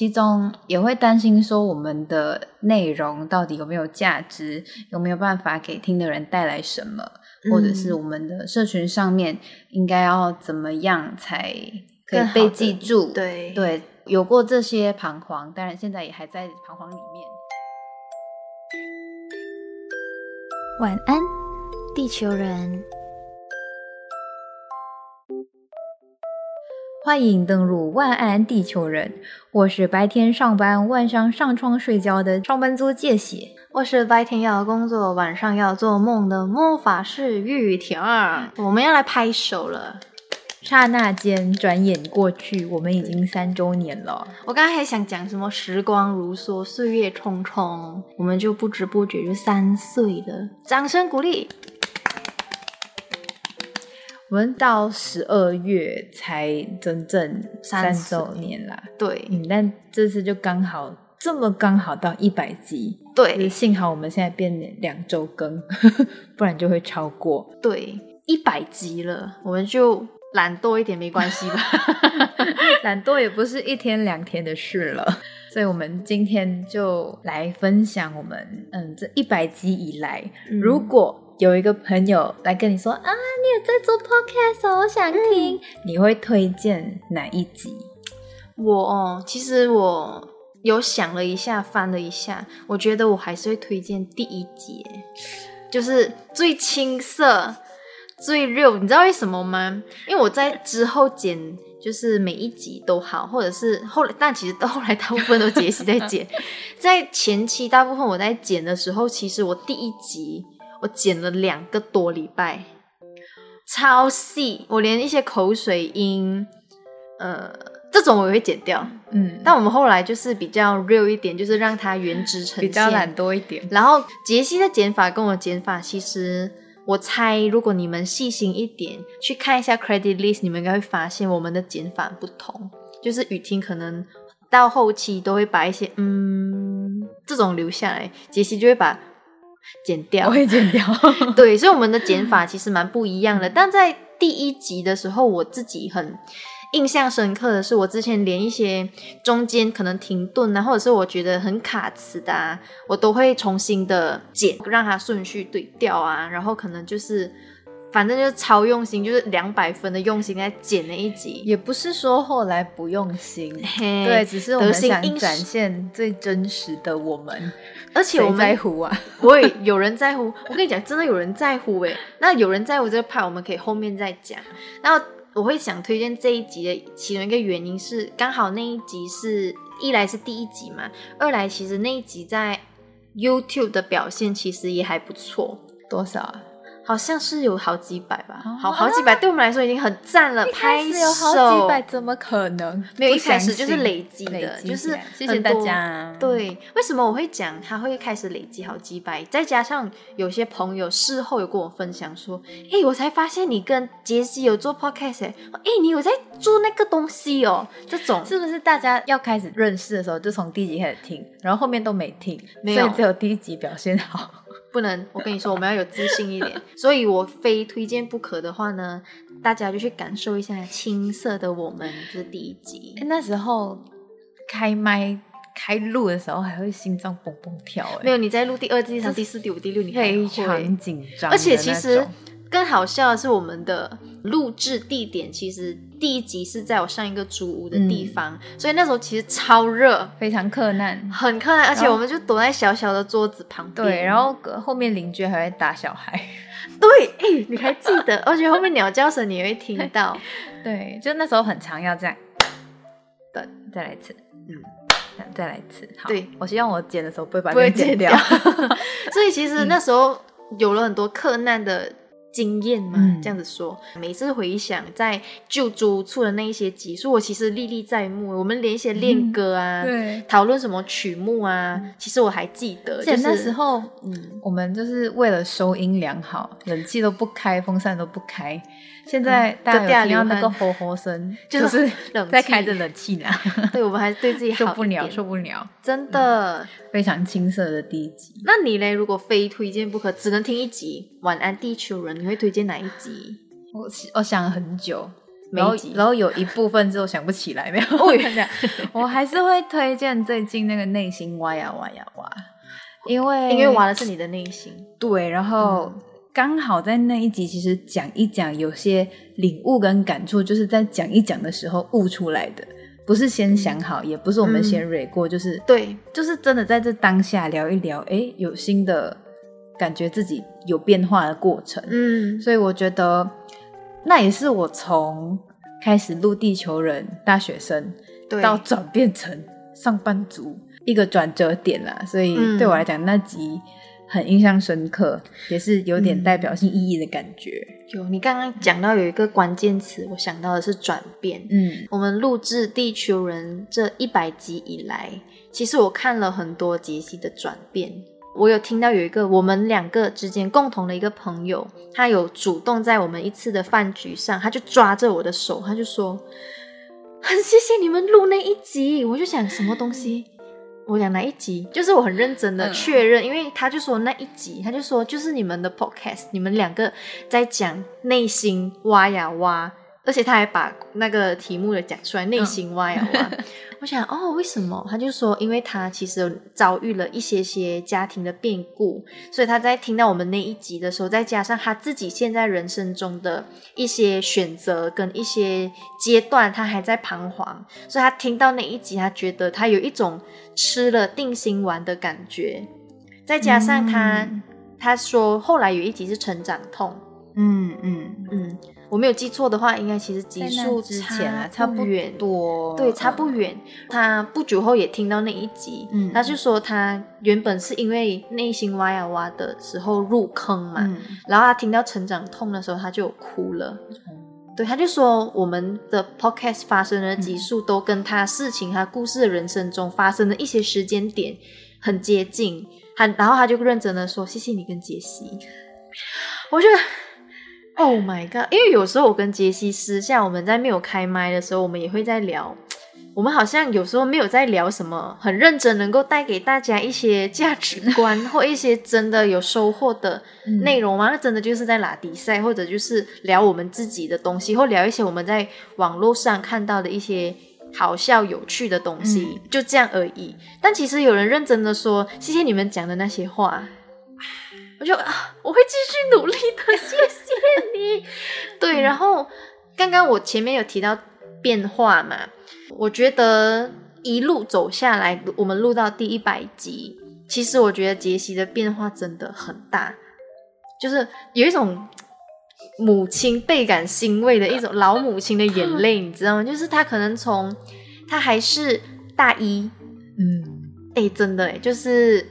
其中也会担心说我们的内容到底有没有价值，有没有办法给听的人带来什么，或者是我们的社群上面应该要怎么样才可以被记住？对对，有过这些彷徨，当然现在也还在彷徨里面。晚安，地球人。欢迎登录万安地球人，我是白天上班晚上上床睡觉的上班族借血，我是白天要工作晚上要做梦的魔法师玉婷儿。我们要来拍手了，刹那间转眼过去，我们已经三周年了。我刚才还想讲什么时光如梭，岁月匆匆，我们就不知不觉就三岁了，掌声鼓励。我们到十二月才整整三周年啦，对，嗯，但这次就刚好这么刚好到一百集，对，幸好我们现在变两周更，不然就会超过，对，一百集了，我们就懒惰一点没关系吧，懒惰也不是一天两天的事了，所以我们今天就来分享我们嗯这一百集以来，如果。有一个朋友来跟你说啊，你有在做 podcast，我想听，你会推荐哪一集？我哦，其实我有想了一下，翻了一下，我觉得我还是会推荐第一集，就是最青涩、最肉。你知道为什么吗？因为我在之后剪，就是每一集都好，或者是后来，但其实到后来大部分都杰西 在剪。在前期大部分我在剪的时候，其实我第一集。我剪了两个多礼拜，超细，我连一些口水音，呃，这种我也会剪掉。嗯，但我们后来就是比较 real 一点，就是让它原汁呈现，比较懒多一点。然后杰西的剪法跟我剪法，其实我猜，如果你们细心一点去看一下 credit list，你们应该会发现我们的剪法不同。就是雨婷可能到后期都会把一些嗯这种留下来，杰西就会把。剪掉，我会剪掉。对，所以我们的剪法其实蛮不一样的。但在第一集的时候，我自己很印象深刻的是，我之前连一些中间可能停顿啊，或者是我觉得很卡词的，啊，我都会重新的剪，让它顺序对调啊。然后可能就是，反正就是超用心，就是两百分的用心在剪那一集。也不是说后来不用心，对，只是我们想展现最真实的我们。而且我们在乎啊，我也有人在乎。我跟你讲，真的有人在乎哎。那有人在乎这个派，我们可以后面再讲。然后我会想推荐这一集的其中一个原因是，刚好那一集是一来是第一集嘛，二来其实那一集在 YouTube 的表现其实也还不错。多少啊？好像是有好几百吧，好好几百，对我们来说已经很赞了。拍手有好几百，怎么可能？没有一开始就是累积的，就是谢谢大家。对，为什么我会讲他会开始累积好几百？再加上有些朋友事后有跟我分享说：“哎，我才发现你跟杰西有做 podcast，哎，你有在做那个东西哦。”这种是不是大家要开始认识的时候就从第一集开始听，然后后面都没听，所以只有第一集表现好？不能，我跟你说，我们要有自信一点。所以我非推荐不可的话呢，大家就去感受一下青涩的我们，就是第一集。那时候开麦开录的时候，还会心脏蹦蹦跳。哎，没有，你在录第二、第三、第四、第五、第六，你非常紧张。而且其实更好笑的是，我们的录制地点其实。第一集是在我上一个租屋的地方，所以那时候其实超热，非常困难，很困难，而且我们就躲在小小的桌子旁边。对，然后后面邻居还会打小孩。对，哎，你还记得？而且后面鸟叫声你也会听到。对，就那时候很常要这样。等，再来一次。嗯，再来一次。好，对我希望我剪的时候不会把不会剪掉。所以其实那时候有了很多困难的。经验嘛，这样子说，每次回想在旧租处的那一些集数，我其实历历在目。我们连一些练歌啊，对，讨论什么曲目啊，其实我还记得。而且那时候，嗯，我们就是为了收音良好，冷气都不开，风扇都不开。现在大家有听到那个吼吼声，就是 在开着冷气呢。对，我们还是对自己受不了，受不了，真的非常青涩的第一集。那你嘞？如果非推荐不可，只能听一集《晚安地球人》，你会推荐哪一集？我我想了很久，然后每一集然后有一部分之后想不起来，没有。我我还是会推荐最近那个内心挖呀挖呀挖，因为因为挖的是你的内心。对，然后刚好在那一集，其实讲一讲有些领悟跟感触，就是在讲一讲的时候悟出来的，不是先想好，也不是我们先蕊过，就是对，就是真的在这当下聊一聊，哎，有新的感觉，自己有变化的过程。嗯所以我觉得那也是我从开始录地球人大学生对，到转变成上班族一个转折点啦。所以嗯对我来讲，那集很印象深刻，也是有点代表性意义的感觉。有你刚刚讲到有一个关键词，我想到的是转变。嗯我们录制《地球人》这一百集以来，其实我看了很多杰西的转变。我有听到有一个我们两个之间共同的一个朋友，他有主动在我们一次的饭局上，他就抓着我的手，他就说：“很谢谢你们录那一集。”我就想什么东西？我讲哪一集？就是我很认真的确认，因为他就说那一集，他就说就是你们的 podcast，你们两个在讲内心挖呀挖，而且他还把那个题目也讲出来，内心挖呀挖。我想哦，为什么？他就说，因为他其实遭遇了一些些家庭的变故，所以他在听到我们那一集的时候，再加上他自己现在人生中的一些选择跟一些阶段，他还在彷徨，所以他听到那一集，他觉得他有一种吃了定心丸的感觉。再加上他，嗯他说后来有一集是成长痛，嗯嗯，嗯，我没有记错的话，应该其实集数之前啊，差不不远。多，对，差不远。他不久后也听到那一集，嗯他就说他原本是因为内心挖呀挖的时候入坑嘛，嗯然后他听到成长痛的时候，他就哭了。对，他就说我们的 podcast 发生的集数都跟他事情、他故事的人生中发生的一些时间点很接近。他然后他就认真的说：“谢谢你跟杰西。”我觉得。Oh my god！因为有时候我跟杰西私下我们在没有开麦的时候，我们也会在聊。我们好像有时候没有在聊什么很认真，能够带给大家一些价值观 或一些真的有收获的嗯内容吗？那真的就是在拉比赛，或者就是聊我们自己的东西，或聊一些我们在网络上看到的一些好笑有趣的东西，就这样而已。但其实有人认真的说，谢谢你们讲的那些话，我就啊，我会继续努力的，谢谢你。对，然后刚刚我前面有提到变化嘛，我觉得一路走下来，我们录到第一百集，其实我觉得杰西的变化真的很大，就是有一种母亲倍感欣慰的一种老母亲的眼泪，你知道吗？就是她可能从她还是大一，嗯哎，真的哎，就是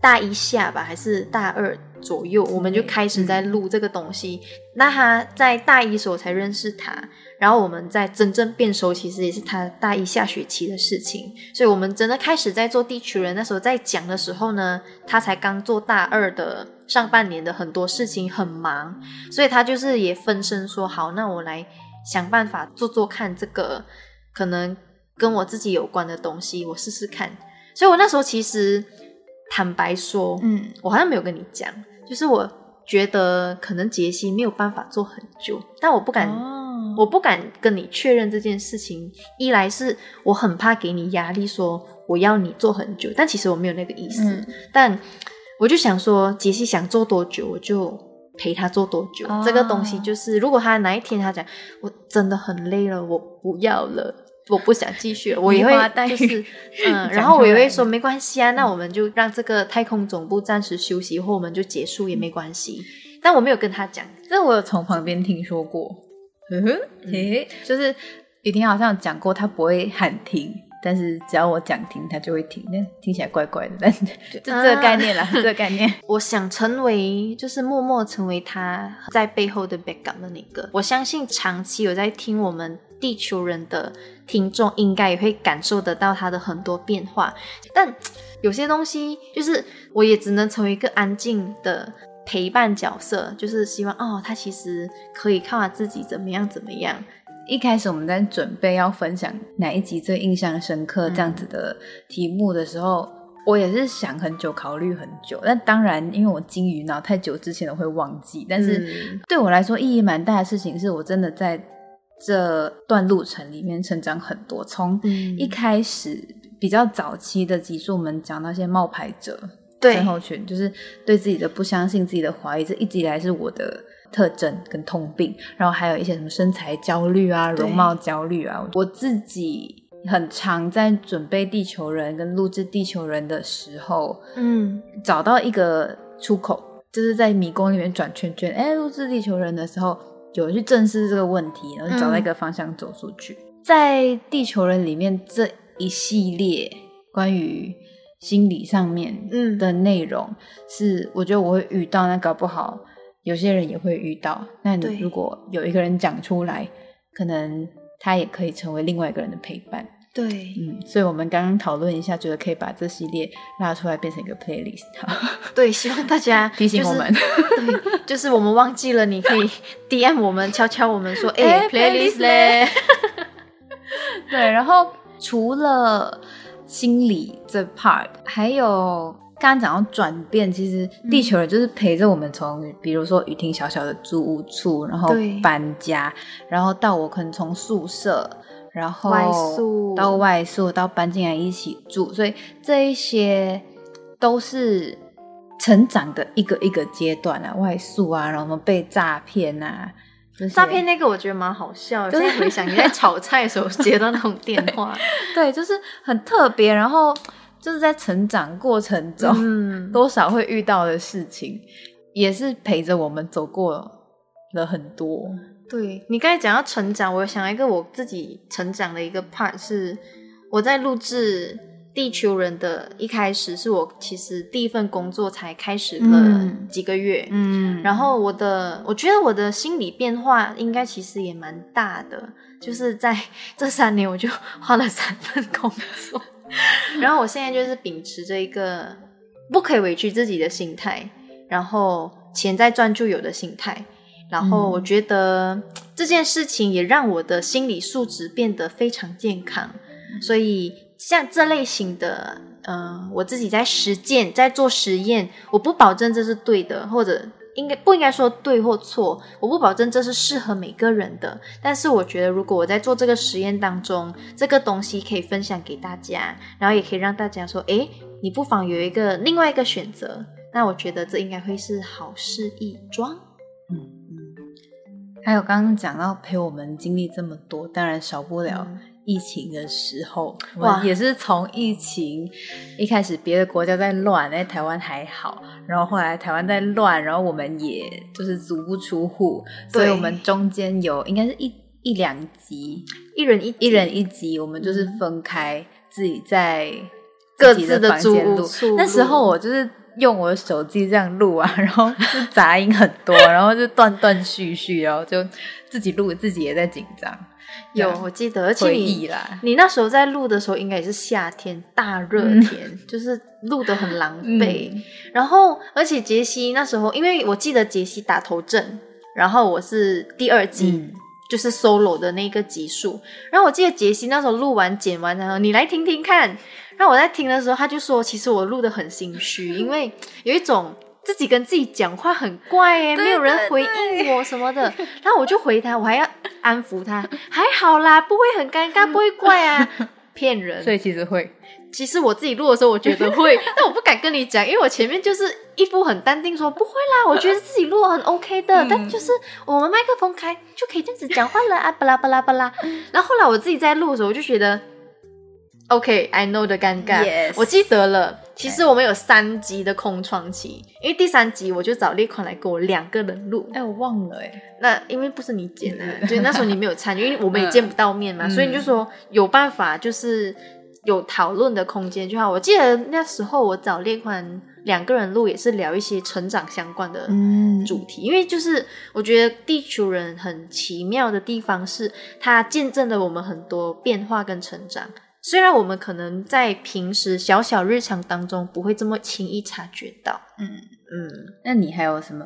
大一下吧，还是大二左右，我们就开始在录这个东西。那他在大一时候才认识他，然后我们在真正变熟，其实也是他大一下学期的事情。所以我们真的开始在做地球人，那时候在讲的时候呢，他才刚做大二的上半年的很多事情很忙，所以他就是也分身说好，那我来想办法做做看这个可能跟我自己有关的东西，我试试看。所以我那时候其实坦白说，嗯我好像没有跟你讲，就是我觉得可能杰西没有办法做很久，但我不敢，哦，我不敢跟你确认这件事情。一来是我很怕给你压力，说我要你做很久，但其实我没有那个意思。嗯但我就想说，杰西想做多久，我就陪他做多久。哦这个东西就是，如果他哪一天他讲我真的很累了，我不要了。我不想继续了，我也会就是嗯，然后我也会说没关系啊，那我们就让这个太空总部暂时休息，或我们就结束也没关系。但我没有跟他讲，这我有从旁边听说过，嗯哼，嘿，就是雨婷好像有讲过，他不会喊停，但是只要我讲停，他就会停。那听起来怪怪的，但是就这个概念啦，这个概念。我想成为就是默默成为他在背后的 backup 的那个。我相信长期有在听我们地球人的听众，应该也会感受得到他的很多变化。但有些东西，就是我也只能成为一个安静的陪伴角色，就是希望哦，他其实可以靠他自己怎么样怎么样。一开始我们在准备要分享哪一集最印象深刻这样子的题目的时候，我也是想很久，考虑很久。但当然，因为我金鱼脑太久之前我会忘记，但是嗯对我来说意义蛮大的事情，是我真的在这段路程里面成长很多。从一开始比较早期的集数，我们讲那些冒牌者、对后群，就是对自己的不相信、自己的怀疑，这一直以来是我的特征跟通病。然后还有一些什么身材焦虑啊、容貌焦虑啊，我自己很常在准备《地球人》跟录制《地球人》的时候，嗯，找到一个出口。就是在迷宫里面转圈圈，哎，录制地球人的时候，有去正视这个问题，然后找到一个方向走出去。在地球人里面这一系列关于心理上面的内容，是我觉得我会遇到，那搞不好有些人也会遇到。那你如果有一个人讲出来，可能他也可以成为另外一个人的陪伴。对，嗯，所以我们刚刚讨论一下，觉得可以把这系列拉出来变成一个 playlist。对，希望大家 提醒我们，对，就是我们忘记了，你可以 DM 我们，敲敲我们说，哎，playlist 嘞。对，然后除了心理这 part，还有刚刚讲到转变，其实地球人就是陪着我们从，比如说雨婷小小的租屋处，然后搬家，然后到我可能从宿舍。然后到外宿，到搬进来一起住，所以这一些都是成长的一个一个阶段啊。外宿啊，然后被诈骗啊，诈骗那个我觉得蛮好笑。就是回想你在炒菜的时候 接到那种电话，对，就是很特别。然后就是在成长过程中，多少会遇到的事情，也是陪着我们走过了很多。对你刚才讲到成长，我想一个我自己成长的一个 part 是我在录制《地球人》的一开始，是我其实第一份工作才开始了几个月，嗯，然后我的我觉得我的心理变化应该其实也蛮大的，就是在 这三年我就 换了三份工作，然后我现在就是秉持着一个不可以委屈自己的心态，然后钱在赚就有的心态。然后我觉得这件事情也让我的心理素质变得非常健康，所以像这类型的，呃，我自己在实践，在做实验，我不保证这是对的，或者应该不应该说对或错，我不保证这是适合每个人的。但是我觉得，如果我在做这个实验当中，这个东西可以分享给大家，然后也可以让大家说，诶，你不妨有一个另外一个选择，那我觉得这应该会是好事一桩，嗯。还有刚刚讲到陪我们经历这么多，当然少不了疫情的时候，哇，也是从疫情一开始，别的国家在乱，哎，台湾还好，然后后来台湾在乱，然后我们也就是足不出户，所以我们中间有应该是一一两集，一人一一人一集，我们就是分开自己在各自的房间录，那时候我就是。用我的手机这样录啊，然后就杂音很多，然后就断断续续，然后就自己录，自己也在紧张。有，我记得，而且你你那时候在录的时候，应该也是夏天大热天，就是录的很狼狈。然后，而且杰西那时候，因为我记得杰西打头阵，然后我是第二集，就是 solo 的那个集数。然后我记得杰西那时候录完剪完然后，你来听听看。然后我在听的时候，他就说：“其实我录的很心虚，因为有一种自己跟自己讲话很怪哎，没有人回应我什么的。然后我就回他，我还要安抚他，还好啦，不会很尴尬，不会怪啊，骗人。所以其实会，其实我自己录的时候，我觉得会，但我不敢跟你讲，因为我前面就是一副很淡定说不会啦，我觉得自己录很 OK 的，但就是我们麦克风开就可以这样子讲话了啊，巴拉巴拉巴拉。然后后来我自己在录的时候，我就觉得。” OK，I know 的尴尬，我记得了。其实我们有三集的空窗期，因为第三集我就找列款来跟我两个人录。哎，我忘了哎。那因为不是你剪的，对，那时候你没有参与，因为我们也见不到面嘛，所以你就说有办法，就是有讨论的空间就好。我记得那时候我找列款两个人录，也是聊一些成长相关的主题，因为就是我觉得地球人很奇妙的地方是，它见证了我们很多变化跟成长。虽然我们可能在平时小小日常当中不会这么轻易察觉到，嗯。嗯，那你还有什么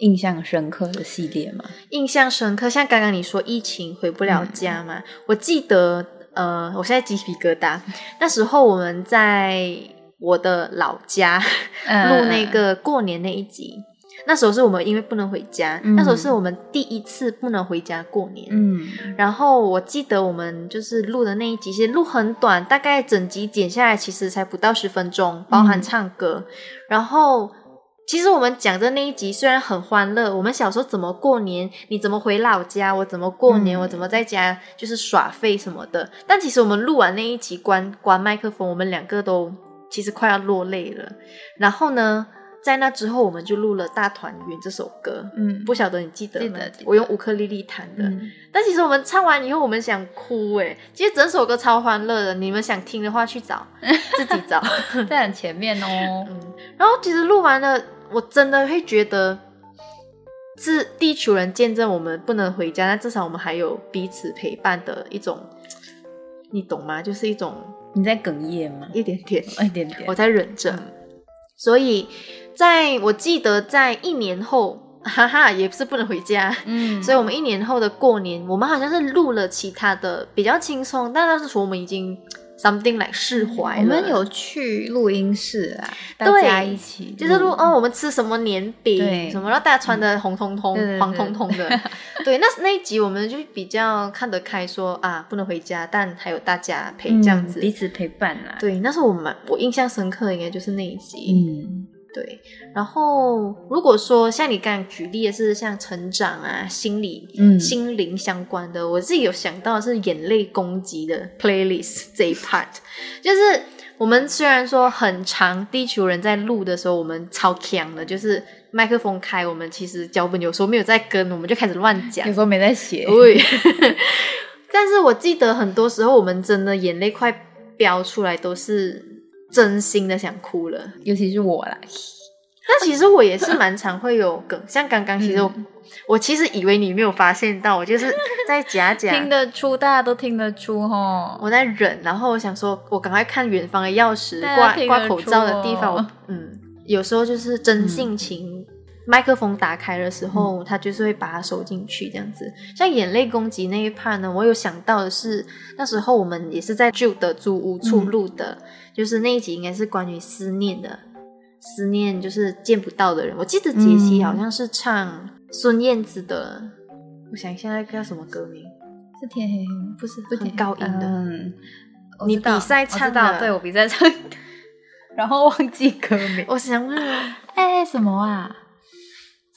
印象深刻的系列吗？印象深刻，像刚刚你说疫情回不了家嘛，我记得，呃，我现在鸡皮疙瘩。那时候我们在我的老家录那个过年那一集，那时候是我们因为不能回家，嗯那时候是我们第一次不能回家过年。嗯，然后我记得我们就是录的那一集，其实录很短，大概整集剪下来其实才不到十分钟，包含嗯唱歌。然后其实我们讲的那一集虽然很欢乐，我们小时候怎么过年，你怎么回老家，我怎么过年，嗯我怎么在家就是耍废什么的。但其实我们录完那一集关关麦克风，我们两个都其实快要落泪了。然后呢，在那之后我们就录了《大团圆》这首歌。嗯不晓得你记得吗我用乌克丽丽弹的。嗯但其实我们唱完以后，我们想哭哎。其实整首歌超欢乐的，你们想听的话去找，自己找。在很前面哦。嗯，然后其实录完了，我真的会觉得是地球人见证我们不能回家，但至少我们还有彼此陪伴的一种，你懂吗？就是一种你在哽咽吗？一点点，一点点我。在忍着。所以，在我记得在一年后，哈哈，也是不能回家。嗯所以我们一年后的过年，我们好像是录了其他的比较轻松，但那时候我们已经 something 来释怀了。我们有去录音室啊，大对家一起就是录哦，我们吃什么年饼什么，然后大家穿的红彤彤黄彤彤的。对，那那一集我们就比较看得开说，啊，不能回家，但还有大家陪这样子。嗯彼此陪伴啊。，对，那是我们我印象深刻的，应该就是那一集。嗯对，然后如果说像你刚刚举例的是像成长啊、心理、嗯心灵相关的，我自己有想到的是眼泪攻击的 playlist 这一 part，就是我们虽然说很长，地球人在录的时候我们超强的，就是麦克风开，我们其实脚本有时候没有在跟，我们就开始乱讲有，时候没在写。对。但是我记得很多时候我们真的眼泪快飙出来，都是真心的想哭了。尤其是我啦，但其实我也是蛮常会有梗，像刚刚其实我、我其实以为你没有发现到，我就是在假假听得出，大家都听得出哦。我在忍，然后我想说，我赶快看远方的钥匙挂挂口罩的地方，嗯，有时候就是真性情。麦克风打开的时候，他就是会把它收进去，这样子。像眼泪攻击那一 part 呢，我有想到的是，那时候我们也是在旧的租屋处录的，就是那一集应该是关于思念的，思念就是见不到的人。我记得杰西嗯好像是唱孙燕姿的，我想一下那个叫什么歌名，是天黑黑吗？不是不很高音的，嗯，你比赛唱的对我比赛唱的，然后忘记歌名。我想问，哎，什么啊？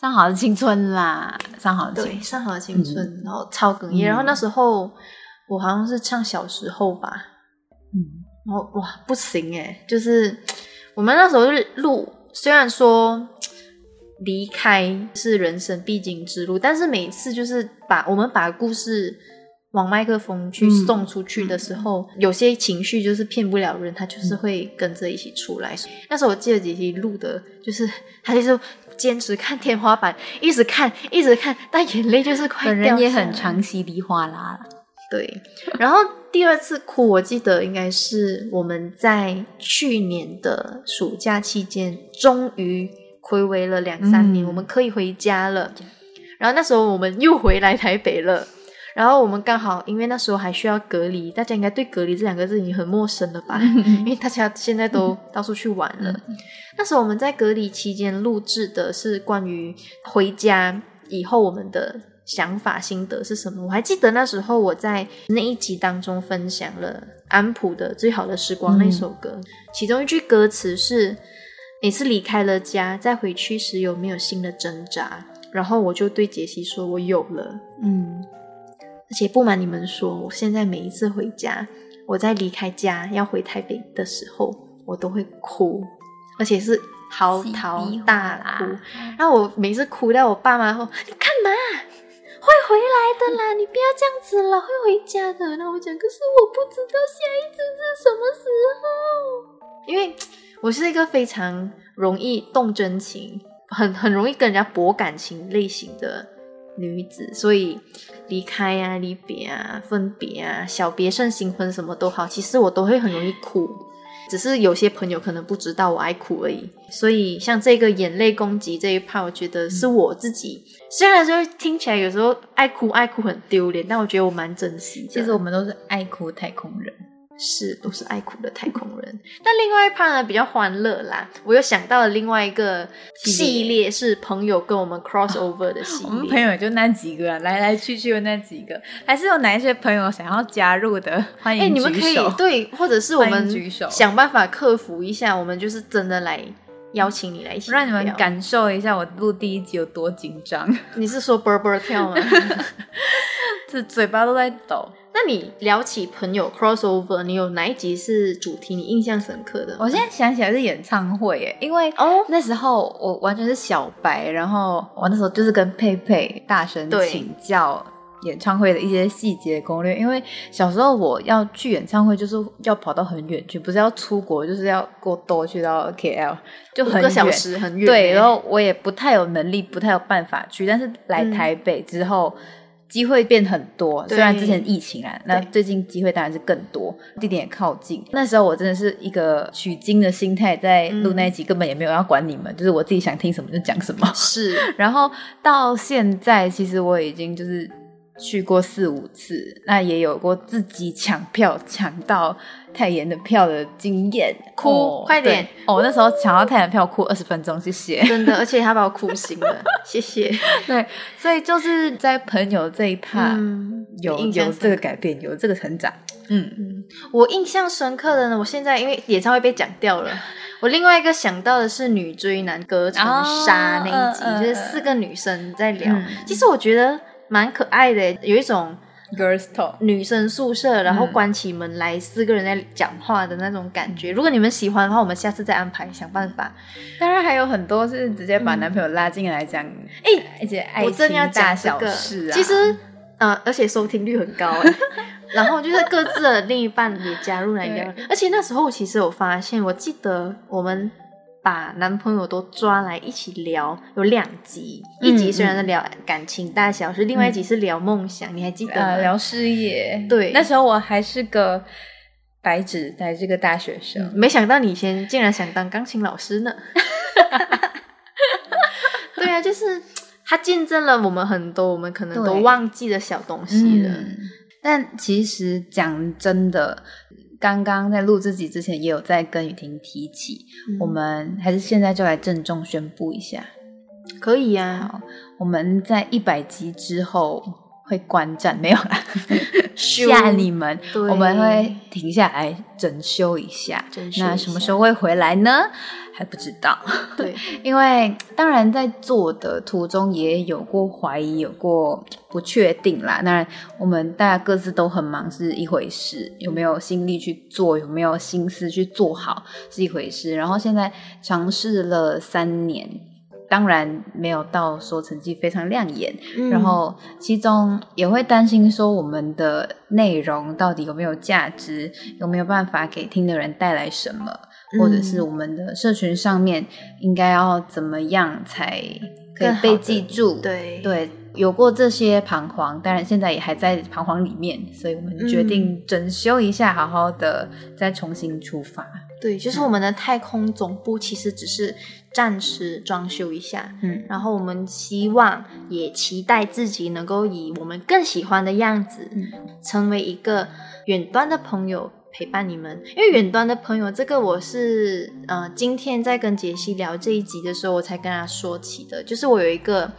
上好的青春啦，上好的对，青春。上好的青春，然后超哽咽，嗯。然后那时候我好像是唱小时候吧，嗯。然后哇不行哎，就是我们那时候是录，虽然说离开是人生必经之路，但是每次就是把我们把故事往麦克风去嗯送出去的时候，有些情绪就是骗不了人，他就是会跟着一起出来。那时候我记得姐姐录的，就是他就是坚持看天花板，一直看，一直看，但眼泪就是快本人也很常稀里哗啦啦。对，然后第二次哭，我记得应该是我们在去年的暑假期间，终于暌违了两三年，嗯我们可以回家了。然后那时候我们又回来台北了。然后我们刚好，因为那时候还需要隔离，大家应该对“隔离”这两个字已经很陌生了吧？因为大家现在都到处去玩了。那时候我们在隔离期间录制的是关于回家以后我们的想法心得是什么。我还记得那时候我在那一集当中分享了安普的《最好的时光》那首歌，其中一句歌词是：“每次离开了家，再回去时有没有新的挣扎？”然后我就对杰西说：“我有了。”嗯，而且不瞒你们说，我现在每一次回家，我在离开家要回台北的时候，我都会哭，而且是嚎啕大哭。然后我每次哭到我爸妈后：“你干嘛？会回来的啦，你不要这样子了，会回家的。”然后我讲：“可是我不知道下一次是什么时候，因为我是一个非常容易动真情、很很容易跟人家博感情类型的女子，所以离开啊、离别啊、分别啊、小别胜新婚什么都好，其实我都会很容易哭。只是有些朋友可能不知道我爱哭而已，所以像这个眼泪攻击这一 part，我觉得是我自己。虽然说听起来有时候爱哭爱哭很丢脸，但我觉得我蛮珍惜的。其实我们都是爱哭太空人。是都是爱哭的太空人。但另外一趴呢比较欢乐啦，我又想到了另外一个系列是朋友跟我们 crossover 的系列。我们朋友也就那几个，来来去去的那几个，还是有哪一些朋友想要加入的？欢迎哎，你们可以对，或者是 我们举手想办法克服一下，我们就是真的来邀请你来一起，让你们感受一下我录第一集有多紧张。你是说啵啵跳吗？这嘴巴都在抖。那你聊起朋友 crossover，你有哪一集是主题你印象深刻的？我现在想起来是演唱会耶，因为哦那时候我完全是小白，然后我那时候就是跟佩佩大声请教演唱会的一些细节攻略。因为小时候我要去演唱会，就是要跑到很远去，不是要出国，就是要过多去到 KL，就很个小时很远。对，然后我也不太有能力，不太有办法去。但是来台北之后。机会变很多，虽然之前疫情啊，那最近机会当然是更多，地点也靠近。那时候我真的是一个取经的心态，在录那一集，根本也没有要管你们，就是我自己想听什么就讲什么。是，然后到现在，其实我已经就是。去过四五次，那也有过自己抢票抢到泰妍的票的经验，哭快点哦！那时候抢到泰妍票哭二十分钟，谢谢，真的，而且他把我哭醒了，谢谢。对，所以就是在朋友这一趴有有这个改变，有这个成长。嗯嗯，我印象深刻的呢，我现在因为演唱会被讲掉了，我另外一个想到的是女追男隔层纱那一集，就是四个女生在聊。其实我觉得。蛮可爱的，有一种 girls talk 女生宿舍，然后关起门来四个人在讲话的那种感觉。如果你们喜欢的话，我们下次再安排，想办法。当然还有很多是直接把男朋友拉进来讲，哎，而且爱情大小事啊。其实，呃，而且收听率很高哎。然后就是各自的另一半也加入来聊，而且那时候其实我发现，我记得我们。把男朋友都抓来一起聊，有两集，一集虽然是聊感情大小事，另外一集是聊梦想，你还记得吗？聊事业。对，那时候我还是个白纸，还是个大学生，没想到你先竟然想当钢琴老师呢。对啊，就是他见证了我们很多我们可能都忘记的小东西了。但其实讲真的。刚刚在录自己之前，也有在跟雨婷提起，我们还是现在就来郑重宣布一下，可以呀。好，我们在一百集之后会观战，没有啦，吓你们，我们会停下来整修一下。那什么时候会回来呢？还不知道，对，因为当然在做的途中也有过怀疑，有过不确定啦。当然，我们大家各自都很忙是一回事，有没有心力去做，有没有心思去做好是一回事。然后现在尝试了三年，当然没有到说成绩非常亮眼，然后其中也会担心说我们的内容到底有没有价值，有没有办法给听的人带来什么。或者是我们的社群上面应该要怎么样才可以被记住？对对，有过这些彷徨，当然现在也还在彷徨里面，所以我们决定整修一下，好好的再重新出发。对，就是我们的太空总部其实只是暂时装修一下，嗯，然后我们希望也期待自己能够以我们更喜欢的样子，成为一个远端的朋友。陪伴你们，因为远端的朋友，这个我是呃，今天在跟杰西聊这一集的时候，我才跟他说起的，就是我有一个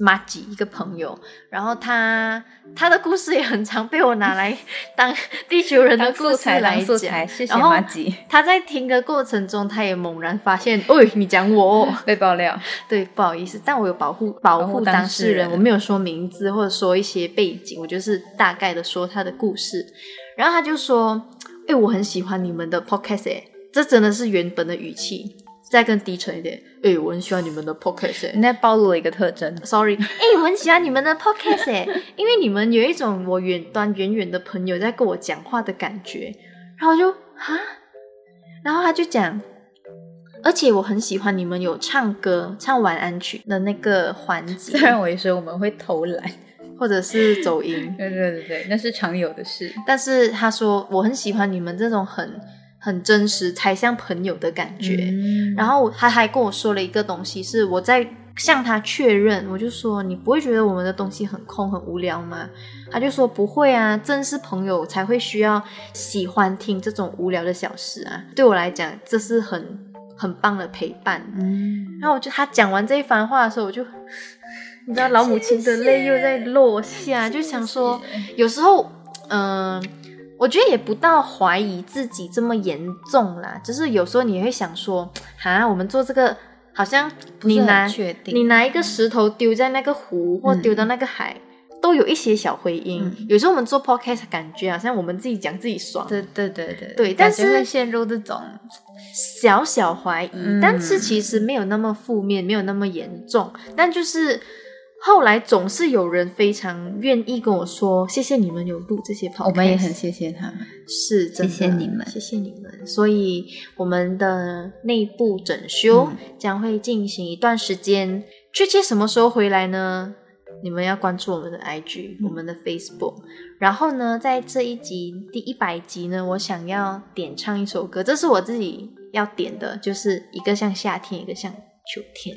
马吉一个朋友，然后他他的故事也很常被我拿来 当地球人的故事来讲，谢谢马吉。他在听的过程中，他也猛然发现，哦，你讲我 被爆料，对，不好意思，但我有保护保护当事人，我没有说名字或者说一些背景，我就是大概的说他的故事，然后他就说。哎，我很喜欢你们的 podcast，哎，这真的是原本的语气，再更低沉一点。哎，我很喜欢你们的 podcast，你在暴露了一个特征。Sorry，哎，我很喜欢你们的 podcast，哎，因为你们有一种我远端远远的朋友在跟我讲话的感觉。然后就啊，然后他就讲，而且我很喜欢你们有唱歌、唱晚安曲的那个环节。虽然我也说我们会偷懒。或者是走音，对对对对，那是常有的事。但是他说我很喜欢你们这种很很真实、才像朋友的感觉。然后他还跟我说了一个东西，是我在向他确认，我就说你不会觉得我们的东西很空很无聊吗？他就说不会啊，正是朋友才会需要喜欢听这种无聊的小事啊。对我来讲，这是很很棒的陪伴。嗯，然后我就他讲完这一番话的时候，我就 你知道老母亲的泪又在落下，就想说有时候，嗯、我觉得也不到怀疑自己这么严重啦，就是有时候你会想说，啊，我们做这个好像你拿确定，你拿一个石头丢在那个湖或嗯丢到那个海，都有一些小回音。嗯有时候我们做 podcast 感觉好像我们自己讲自己爽，对对对对对但是觉会陷入这种小小怀疑，嗯但是其实没有那么负面，没有那么严重。但就是后来总是有人非常愿意跟我说，谢谢你们有录这些 podcast，我们也很谢谢他们。是真的谢谢你们谢谢你们。所以我们的内部整修嗯将会进行一段时间，确切什么时候回来呢？你们要关注我们的 IG，、嗯我们的 Facebook。然后呢，在这一集第一百集呢，我想要点唱一首歌，这是我自己要点的，就是一个像夏天，一个像秋天。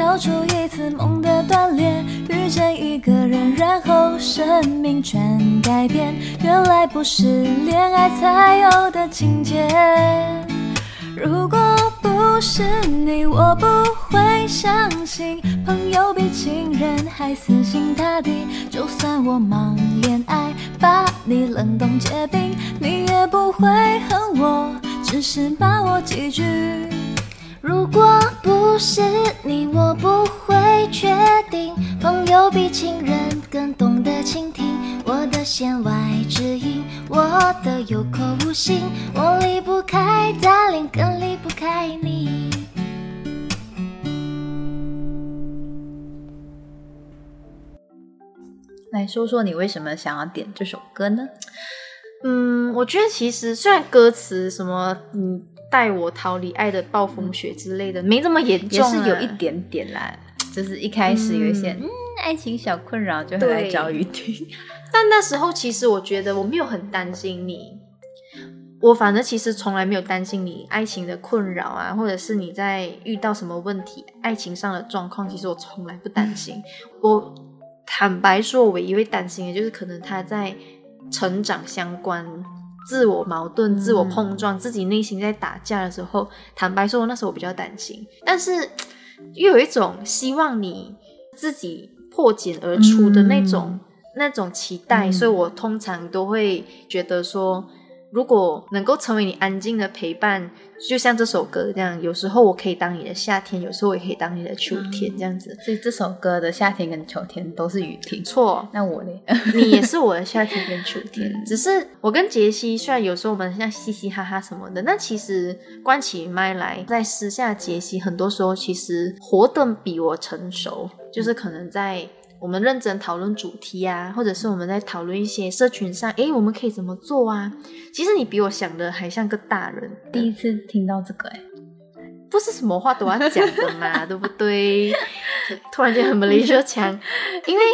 逃出一次梦的断裂，遇见一个人，然后生命全改变。原来不是恋爱才有的情节。如果不是你，我不会相信朋友比情人还死心塌地。就算我忙恋爱，把你冷冻结冰，你也不会恨我，只是骂我几句。如果不是你，我不会确定。朋友比情人更懂得倾听我的弦外之音，我的有口无心。我离不开 darling，更离不开你。来说说你为什么想要点这首歌呢？嗯，我觉得其实虽然歌词什么嗯带我逃离爱的暴风雪之类的没这么严重、啊，是有一点点啦，就是一开始有一些嗯嗯爱情小困扰就会来找雨婷。但那时候其实我觉得我没有很担心你，我反正其实从来没有担心你爱情的困扰啊，或者是你在遇到什么问题、爱情上的状况，其实我从来不担心。我坦白说，我唯一会担心的就是可能他在成长相关。自我矛盾、自我碰撞、自己内心在打架的时候，坦白说，那时候我比较担心，但是 又有一种希望你自己破茧而出的那种、那种期待，嗯。所以我通常都会觉得说，如果能够成为你安静的陪伴，就像这首歌这样，有时候我可以当你的夏天，有时候我也可以当你的秋天，这样子。所以这首歌的夏天跟秋天都是雨停。错，那我呢？你也是我的夏天跟秋天，嗯只是我跟杰西虽然有时候我们像嘻嘻哈哈什么的，但其实关起麦来，在私下杰西很多时候其实活得比我成熟，就是可能在我们认真讨论主题啊，或者是我们在讨论一些社群上，诶，我们可以怎么做啊？其实你比我想的还像个大人，第一次听到这个、哎，不是什么话都要讲的嘛，对不对？突然间很 Malaysia 腔，因为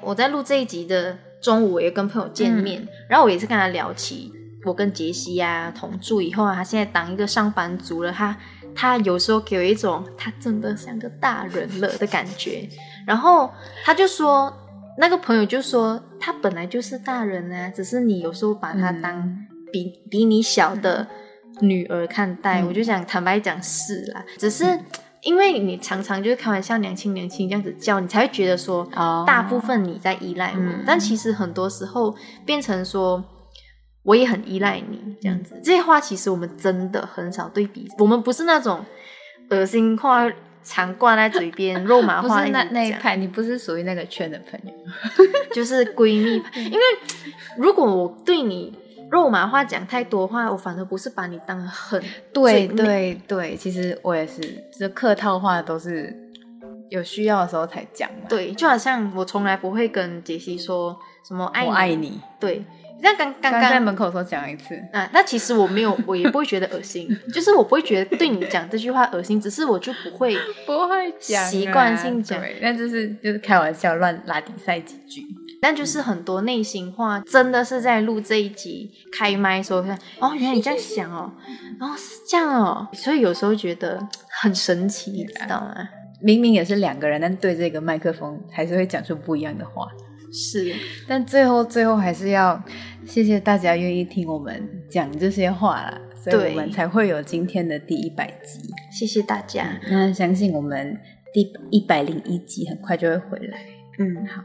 我在录这一集的中午，我也跟朋友见面，然后我也是跟他聊起我跟杰西啊同住以后啊，他现在当一个上班族了，他他有时候给我一种他真的像个大人了的感觉，然后他就说。那个朋友就说，他本来就是大人啊，只是你有时候把他当嗯比、比你小的女儿看待。嗯我就想坦白讲是啦，只是因为你常常就是开玩笑娘亲娘亲这样子叫，你才会觉得说，哦大部分你在依赖我，嗯但其实很多时候变成说。我也很依赖你，这样子，这些话其实我们真的很少对比。我们不是那种恶心话常挂在嘴边、肉麻不话那那一派，你不是属于那个圈的朋友。就是闺蜜派。因为如果我对你肉麻话讲太多话，我反而不是把你当很对最对对，其实我也是，这客套话都是有需要的时候才讲嘛。，对，就好像我从来不会跟杰西说什么爱你，我爱你。对，像刚刚刚刚在门口的时候讲一次，啊，那其实我没有，我也不会觉得恶心，就是我不会觉得对你讲这句话恶心，只是我就不会不会讲啊习惯性讲对，但就是就是开玩笑乱拉底赛几句。但就是很多内心话，真的是在录这一集开麦的时候，看哦，原来你这样想哦，哦是这样哦，所以有时候觉得很神奇，你知道吗？明明也是两个人，但对这个麦克风还是会讲出不一样的话。是，但最后最后还是要谢谢大家愿意听我们讲这些话啦，所以我们才会有今天的第一百集。谢谢大家。那相信我们第一百零一集很快就会回来，嗯，好，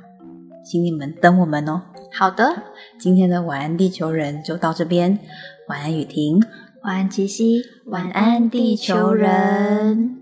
请你们等我们哦。好的，今天的晚安地球人就到这边，晚安雨婷。晚安，杰西。晚安，地球人。